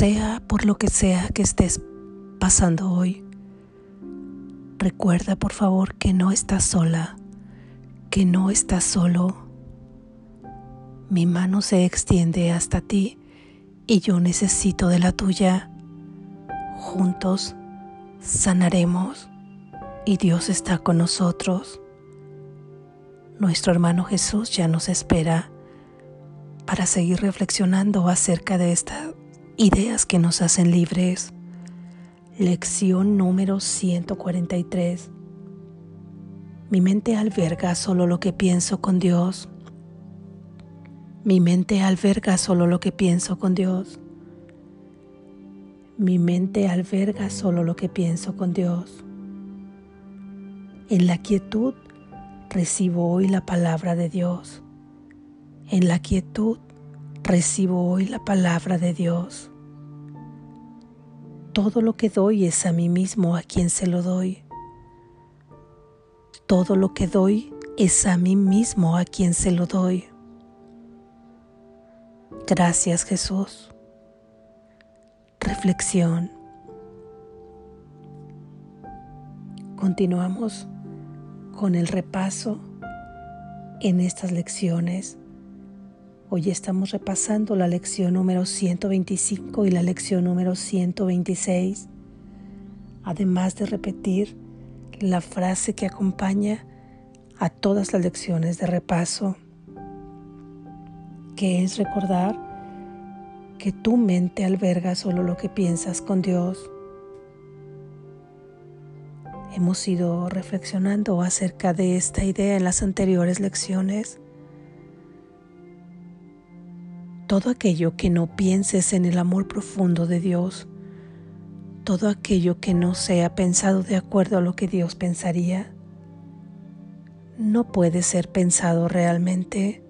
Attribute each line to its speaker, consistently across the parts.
Speaker 1: sea por lo que sea que estés pasando hoy, recuerda por favor que no estás sola, que no estás solo. Mi mano se extiende hasta ti y yo necesito de la tuya. Juntos sanaremos y Dios está con nosotros. Nuestro hermano Jesús ya nos espera para seguir reflexionando acerca de estas ideas que nos hacen libres. Lección número 143. Mi mente alberga solo lo que pienso con Dios. Mi mente alberga solo lo que pienso con Dios. Mi mente alberga solo lo que pienso con Dios. En la quietud recibo hoy la palabra de Dios. En la quietud recibo hoy la palabra de Dios. Todo lo que doy es a mí mismo a quien se lo doy. Todo lo que doy es a mí mismo a quien se lo doy. Gracias Jesús. Reflexión. Continuamos con el repaso en estas lecciones. Hoy estamos repasando la lección número 125 y la lección número 126, además de repetir la frase que acompaña a todas las lecciones de repaso, que es recordar que tu mente alberga solo lo que piensas con Dios Hemos ido reflexionando acerca de esta idea en las anteriores lecciones. Todo aquello que no pienses en el amor profundo de Dios, todo aquello que no sea pensado de acuerdo a lo que Dios pensaría, no puede ser pensado realmente,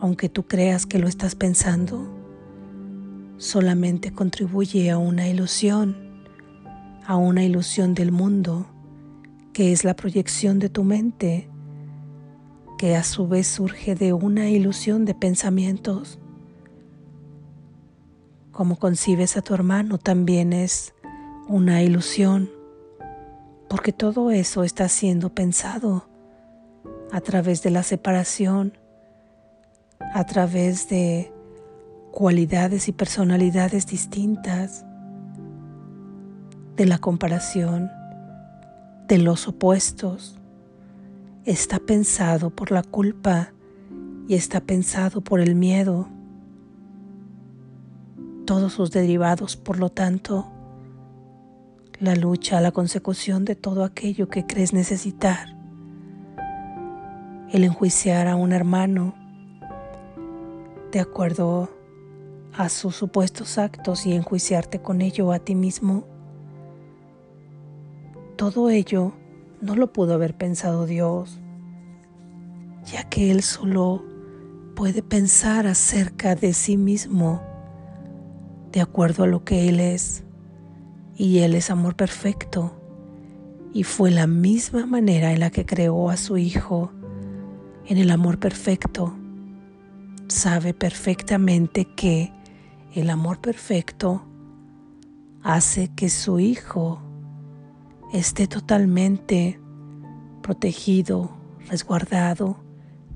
Speaker 1: aunque tú creas que lo estás pensando, solamente contribuye a una ilusión a una ilusión del mundo, que es la proyección de tu mente, que a su vez surge de una ilusión de pensamientos. Como concibes a tu hermano también es una ilusión, porque todo eso está siendo pensado a través de la separación, a través de cualidades y personalidades distintas, de la comparación, de los opuestos. Está pensado por la culpa y está pensado por el miedo. Todos sus derivados, por lo tanto, la lucha, la consecución de todo aquello que crees necesitar, el enjuiciar a un hermano de acuerdo a sus supuestos actos y enjuiciarte con ello a ti mismo todo ello no lo pudo haber pensado Dios, ya que Él solo puede pensar acerca de sí mismo de acuerdo a lo que Él es, y Él es amor perfecto, y fue la misma manera en la que creó a su Hijo, en el amor perfecto. Sabe perfectamente que el amor perfecto hace que su Hijo esté totalmente protegido, resguardado,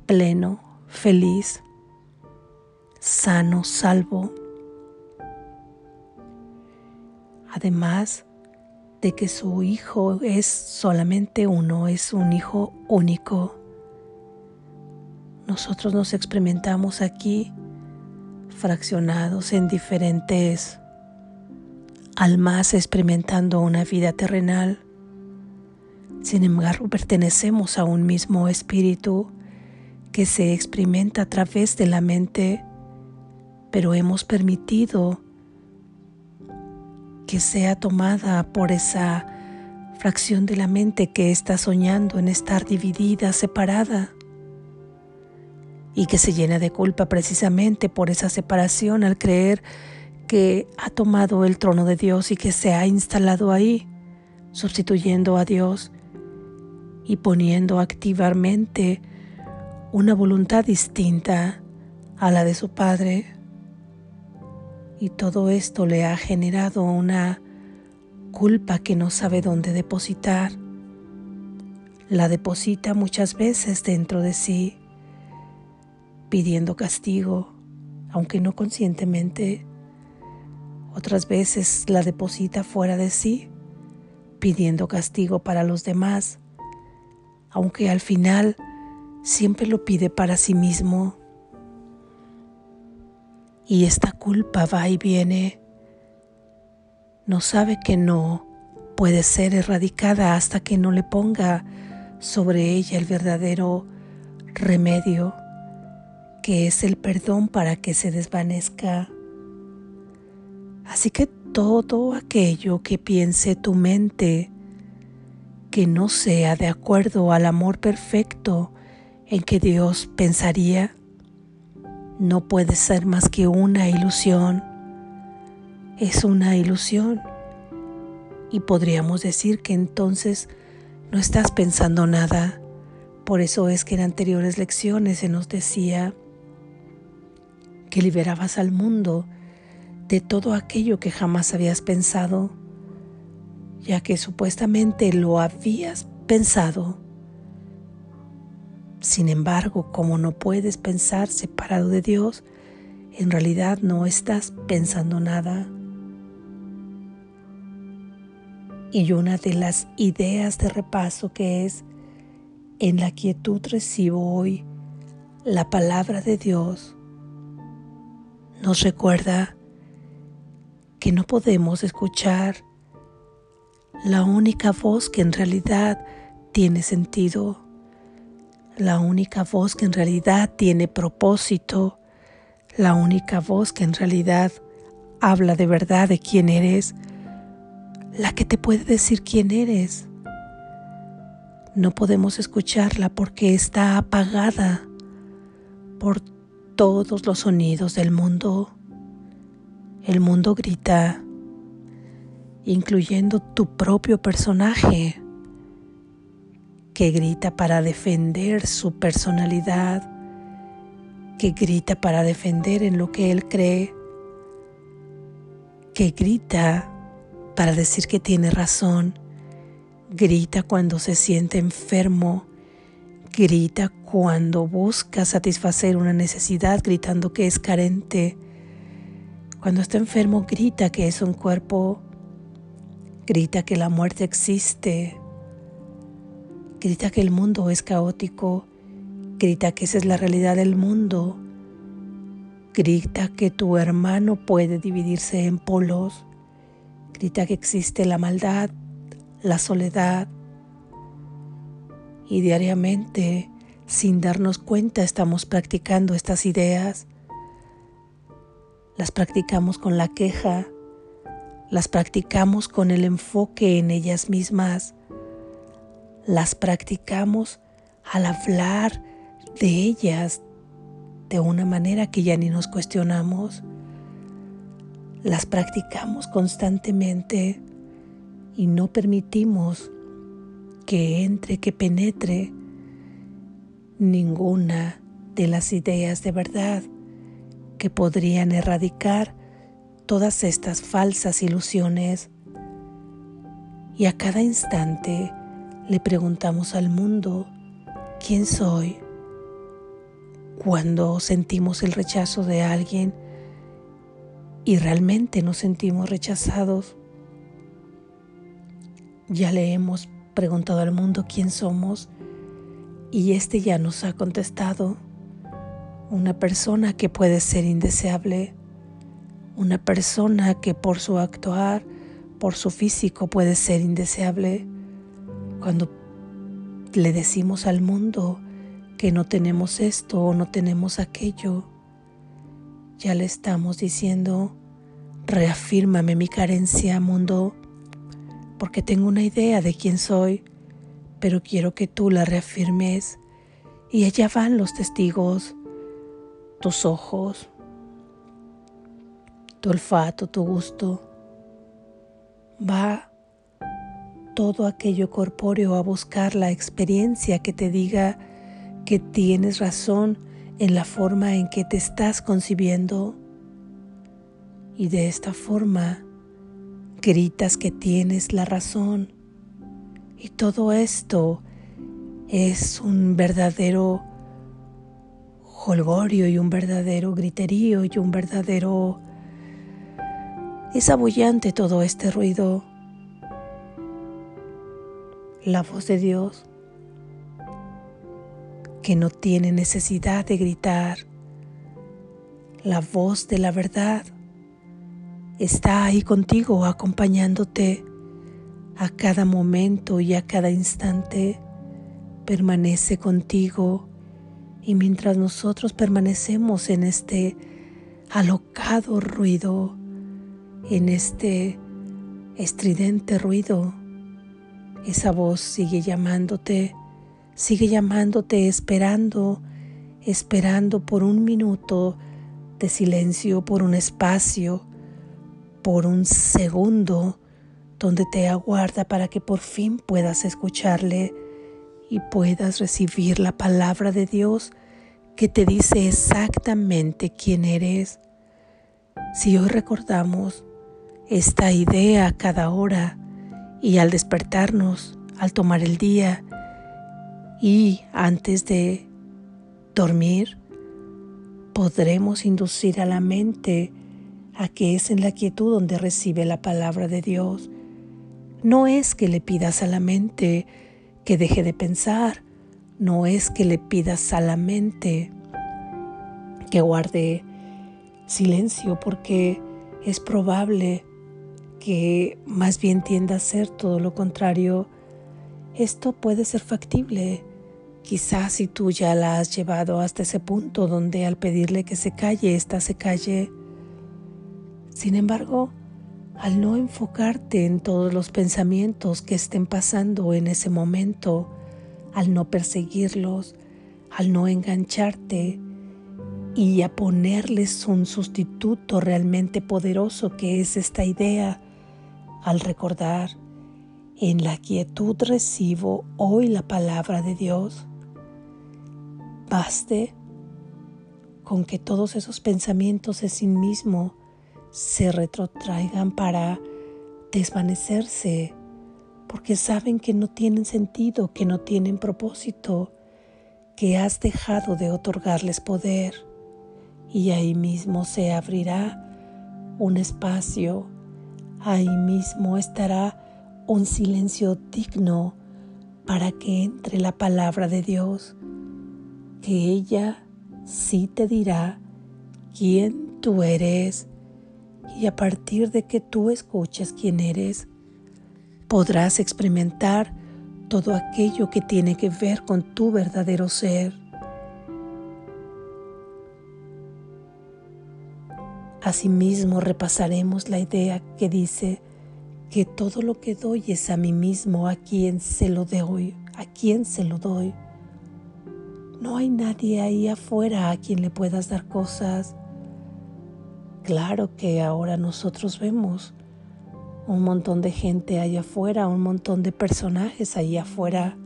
Speaker 1: pleno, feliz, sano, salvo. Además de que su hijo es solamente uno, es un hijo único. Nosotros nos experimentamos aquí fraccionados en diferentes almas experimentando una vida terrenal. Sin embargo, pertenecemos a un mismo espíritu que se experimenta a través de la mente, pero hemos permitido que sea tomada por esa fracción de la mente que está soñando en estar dividida, separada, y que se llena de culpa precisamente por esa separación al creer que ha tomado el trono de Dios y que se ha instalado ahí, sustituyendo a Dios y poniendo activamente una voluntad distinta a la de su Padre. Y todo esto le ha generado una culpa que no sabe dónde depositar. La deposita muchas veces dentro de sí, pidiendo castigo, aunque no conscientemente. Otras veces la deposita fuera de sí, pidiendo castigo para los demás, aunque al final siempre lo pide para sí mismo. Y esta culpa va y viene. No sabe que no puede ser erradicada hasta que no le ponga sobre ella el verdadero remedio, que es el perdón para que se desvanezca. Así que todo aquello que piense tu mente que no sea de acuerdo al amor perfecto en que Dios pensaría, no puede ser más que una ilusión. Es una ilusión. Y podríamos decir que entonces no estás pensando nada. Por eso es que en anteriores lecciones se nos decía que liberabas al mundo de todo aquello que jamás habías pensado, ya que supuestamente lo habías pensado sin embargo, como no puedes pensar separado de Dios, en realidad no estás pensando nada. Y una de las ideas de repaso que es, en la quietud recibo hoy la palabra de Dios, nos recuerda que no podemos escuchar la única voz que en realidad tiene sentido la única voz que en realidad tiene propósito, la única voz que en realidad habla de verdad de quién eres, la que te puede decir quién eres. No podemos escucharla porque está apagada por todos los sonidos del mundo. El mundo grita, incluyendo tu propio personaje que grita para defender su personalidad, que grita para defender en lo que él cree, que grita para decir que tiene razón, grita cuando se siente enfermo, grita cuando busca satisfacer una necesidad gritando que es carente, cuando está enfermo grita que es un cuerpo, grita que la muerte existe, grita que el mundo es caótico, grita que esa es la realidad del mundo, grita que tu hermano puede dividirse en polos, grita que existe la maldad, la soledad, y diariamente, sin darnos cuenta, estamos practicando estas ideas. Las practicamos con la queja, las practicamos con el enfoque en ellas mismas, las practicamos al hablar de ellas de una manera que ya ni nos cuestionamos. Las practicamos constantemente y no permitimos que entre, que penetre ninguna de las ideas de verdad que podrían erradicar todas estas falsas ilusiones. Y a cada instante le preguntamos al mundo, ¿quién soy? Cuando sentimos el rechazo de alguien y realmente nos sentimos rechazados, ya le hemos preguntado al mundo quién somos y este ya nos ha contestado. Una persona que puede ser indeseable, una persona que por su actuar, por su físico puede ser indeseable, cuando le decimos al mundo que no tenemos esto o no tenemos aquello, ya le estamos diciendo, reafírmame mi carencia, mundo, porque tengo una idea de quién soy, pero quiero que tú la reafirmes. Y allá van los testigos, tus ojos, tu olfato, tu gusto. Va todo aquello corpóreo a buscar la experiencia que te diga que tienes razón en la forma en que te estás concibiendo. y de esta forma gritas que tienes la razón. Y todo esto es un verdadero holgorio y un verdadero griterío y un verdadero... Es abullante todo este ruido. La voz de Dios que no tiene necesidad de gritar. La voz de la verdad está ahí contigo, acompañándote a cada momento y a cada instante. Permanece contigo y mientras nosotros permanecemos en este alocado ruido, en este estridente ruido, esa voz sigue llamándote, sigue llamándote esperando, esperando por un minuto de silencio, por un espacio, por un segundo donde te aguarda para que por fin puedas escucharle y puedas recibir la palabra de Dios que te dice exactamente quién eres. Si hoy recordamos esta idea cada hora y al despertarnos, al tomar el día y antes de dormir, podremos inducir a la mente a que es en la quietud donde recibe la palabra de Dios. No es que le pidas a la mente que deje de pensar, no es que le pidas a la mente que guarde silencio, porque es probable que más bien tienda a ser todo lo contrario. Esto puede ser factible. Quizás si tú ya la has llevado hasta ese punto donde al pedirle que se calle, ésta se calle. Sin embargo, al no enfocarte en todos los pensamientos que estén pasando en ese momento, al no perseguirlos, al no engancharte y a ponerles un sustituto realmente poderoso que es esta idea, al recordar, en la quietud recibo hoy la palabra de Dios. Baste con que todos esos pensamientos de sí mismo se retrotraigan para desvanecerse, porque saben que no tienen sentido, que no tienen propósito, que has dejado de otorgarles poder y ahí mismo se abrirá un espacio, ahí mismo estará un silencio digno para que entre la palabra de Dios, que ella sí te dirá quién tú eres y a partir de que tú escuches quién eres, podrás experimentar todo aquello que tiene que ver con tu verdadero ser. Asimismo repasaremos la idea que dice que todo lo que doy es a mí mismo, a quien se lo doy, a quien se lo doy. No hay nadie ahí afuera a quien le puedas dar cosas. Claro que ahora nosotros vemos un montón de gente allá afuera, un montón de personajes allá afuera.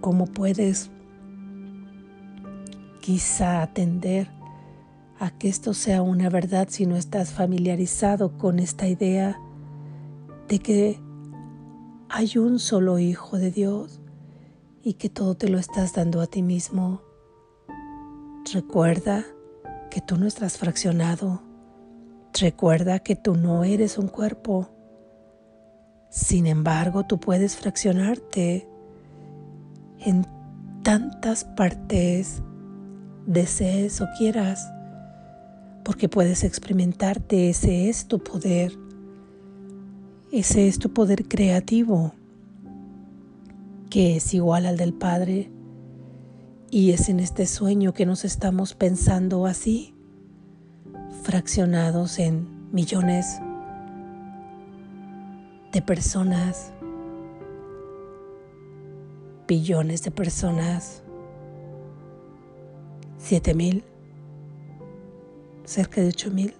Speaker 1: ¿Cómo puedes quizá atender a que esto sea una verdad si no estás familiarizado con esta idea de que hay un solo Hijo de Dios y que todo te lo estás dando a ti mismo? Recuerda que tú no estás fraccionado. Recuerda que tú no eres un cuerpo. Sin embargo, tú puedes fraccionarte en tantas partes desees o quieras, porque puedes experimentarte, ese es tu poder, ese es tu poder creativo, que es igual al del Padre y es en este sueño que nos estamos pensando así, fraccionados en millones de personas, billones de personas, siete mil, cerca de ocho mil.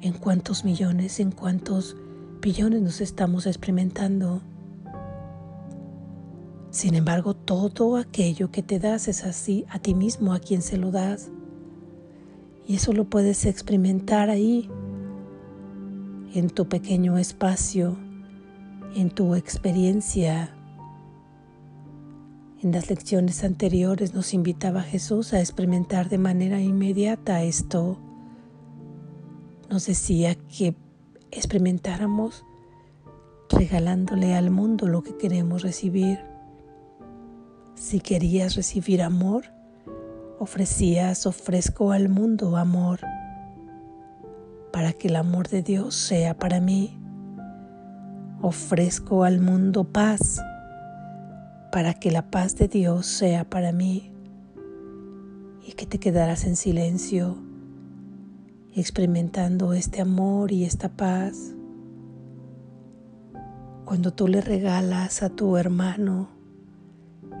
Speaker 1: ¿En cuántos millones, en cuántos billones nos estamos experimentando? Sin embargo, todo aquello que te das es así a ti mismo a quien se lo das. Y eso lo puedes experimentar ahí, en tu pequeño espacio, en tu experiencia. En las lecciones anteriores nos invitaba Jesús a experimentar de manera inmediata esto. Nos decía que experimentáramos regalándole al mundo lo que queremos recibir. Si querías recibir amor, ofrecías, ofrezco al mundo amor, para que el amor de Dios sea para mí. Ofrezco al mundo paz, para que la paz de Dios sea para mí. Y que te quedaras en silencio, experimentando este amor y esta paz cuando tú le regalas a tu hermano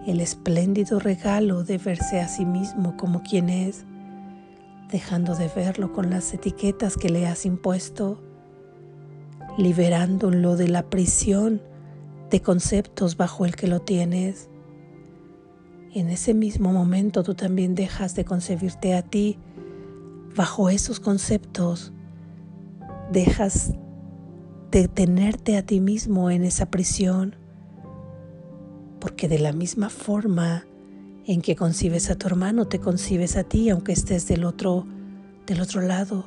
Speaker 1: el espléndido regalo de verse a sí mismo como quien es, dejando de verlo con las etiquetas que le has impuesto, liberándolo de la prisión de conceptos bajo el que lo tienes. En ese mismo momento tú también dejas de concebirte a ti bajo esos conceptos, dejas de tenerte a ti mismo en esa prisión, porque de la misma forma en que concibes a tu hermano, te concibes a ti, aunque estés del otro, del otro lado.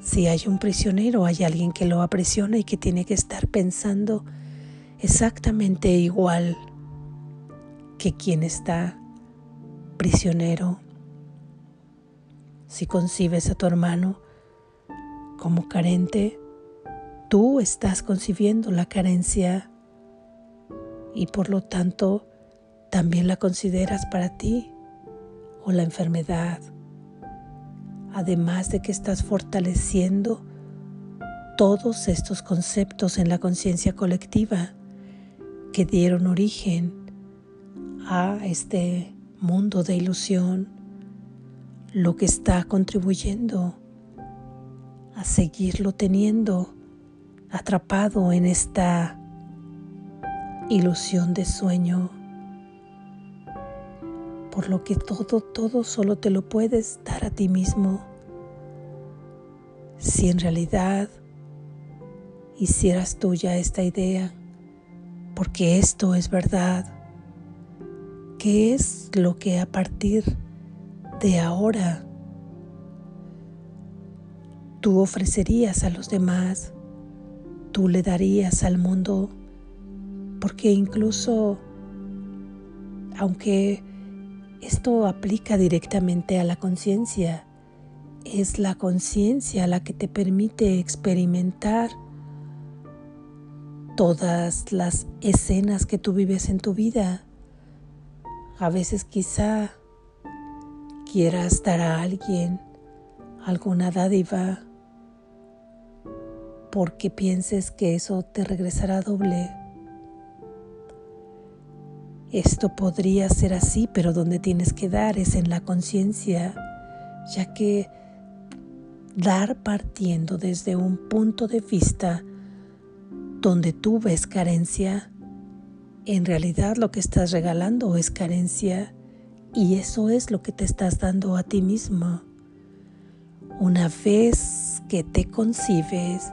Speaker 1: Si hay un prisionero, hay alguien que lo aprisiona y que tiene que estar pensando exactamente igual que quien está prisionero. Si concibes a tu hermano como carente, tú estás concibiendo la carencia y por lo tanto también la consideras para ti o la enfermedad. Además de que estás fortaleciendo todos estos conceptos en la conciencia colectiva que dieron origen a este mundo de ilusión, lo que está contribuyendo a seguirlo teniendo atrapado en esta ilusión de sueño, por lo que todo, todo solo te lo puedes dar a ti mismo. Si en realidad hicieras tuya esta idea, porque esto es verdad, ¿qué es lo que a partir de ahora tú ofrecerías a los demás? tú le darías al mundo, porque incluso, aunque esto aplica directamente a la conciencia, es la conciencia la que te permite experimentar todas las escenas que tú vives en tu vida. A veces quizá quieras dar a alguien alguna dádiva porque pienses que eso te regresará doble. Esto podría ser así, pero donde tienes que dar es en la conciencia, ya que dar partiendo desde un punto de vista donde tú ves carencia, en realidad lo que estás regalando es carencia y eso es lo que te estás dando a ti mismo. Una vez que te concibes,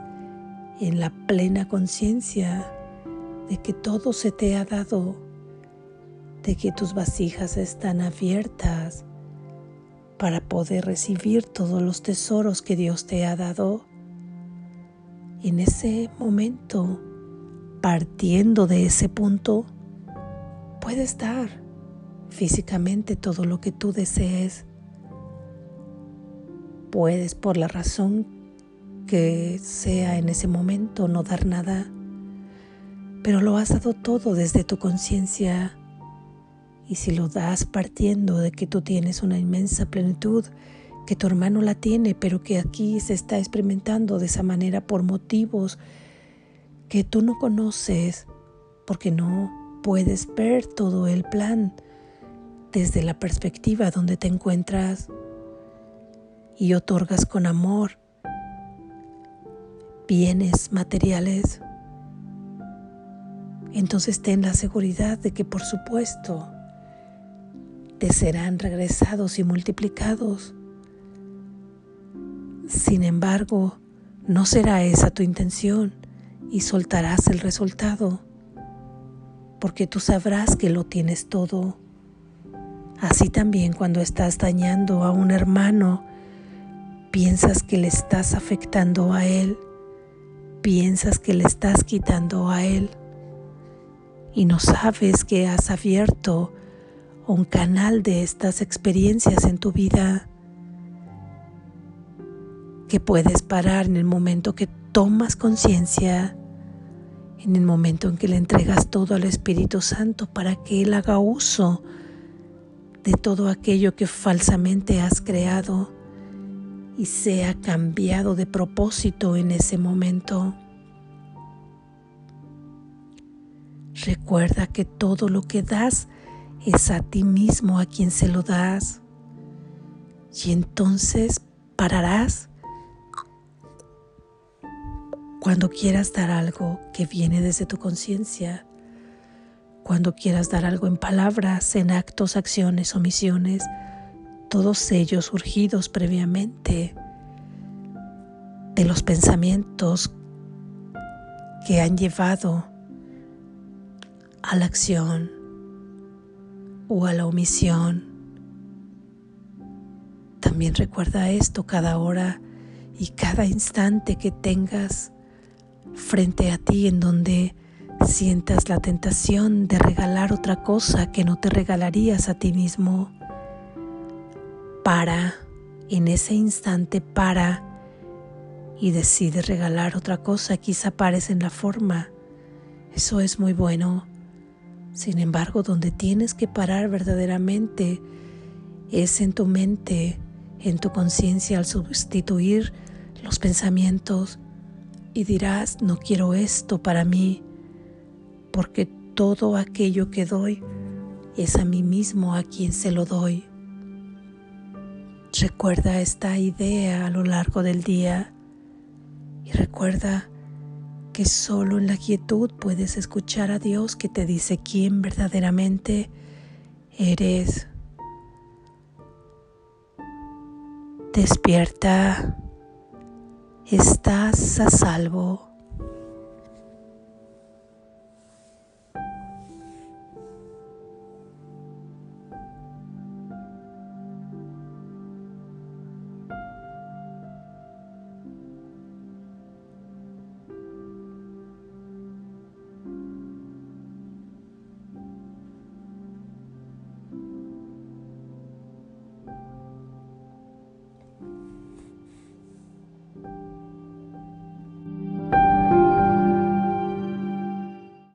Speaker 1: en la plena conciencia de que todo se te ha dado, de que tus vasijas están abiertas para poder recibir todos los tesoros que Dios te ha dado. En ese momento, partiendo de ese punto, puedes dar físicamente todo lo que tú desees. Puedes, por la razón que sea en ese momento no dar nada, pero lo has dado todo desde tu conciencia. Y si lo das partiendo de que tú tienes una inmensa plenitud, que tu hermano la tiene, pero que aquí se está experimentando de esa manera por motivos que tú no conoces, porque no puedes ver todo el plan desde la perspectiva donde te encuentras y otorgas con amor bienes materiales, entonces ten la seguridad de que por supuesto te serán regresados y multiplicados. Sin embargo, no será esa tu intención y soltarás el resultado, porque tú sabrás que lo tienes todo. Así también cuando estás dañando a un hermano, piensas que le estás afectando a él, piensas que le estás quitando a él y no sabes que has abierto un canal de estas experiencias en tu vida que puedes parar en el momento que tomas conciencia, en el momento en que le entregas todo al Espíritu Santo para que Él haga uso de todo aquello que falsamente has creado y sea cambiado de propósito en ese momento. Recuerda que todo lo que das es a ti mismo a quien se lo das. Y entonces pararás cuando quieras dar algo que viene desde tu conciencia, cuando quieras dar algo en palabras, en actos, acciones, omisiones, todos ellos surgidos previamente de los pensamientos que han llevado a la acción o a la omisión. También recuerda esto cada hora y cada instante que tengas frente a ti en donde sientas la tentación de regalar otra cosa que no te regalarías a ti mismo. Para, en ese instante para y decide regalar otra cosa, quizá pares en la forma. Eso es muy bueno. Sin embargo, donde tienes que parar verdaderamente es en tu mente, en tu conciencia al sustituir los pensamientos y dirás, no quiero esto para mí, porque todo aquello que doy es a mí mismo a quien se lo doy. Recuerda esta idea a lo largo del día y recuerda que solo en la quietud puedes escuchar a Dios que te dice quién verdaderamente eres. Despierta. Estás a salvo.